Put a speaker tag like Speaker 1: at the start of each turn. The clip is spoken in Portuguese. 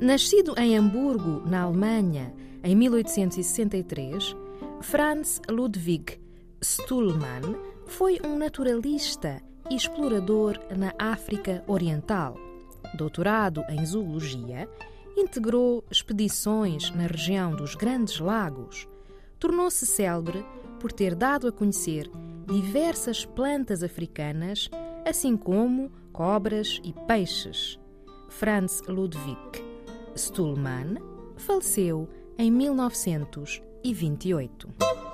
Speaker 1: Nascido em Hamburgo, na Alemanha, em 1863, Franz Ludwig Stuhlmann foi um naturalista e explorador na África Oriental. Doutorado em Zoologia, integrou expedições na região dos Grandes Lagos. Tornou-se célebre por ter dado a conhecer diversas plantas africanas, assim como cobras e peixes. Franz Ludwig Stuhlmann faleceu em 1928.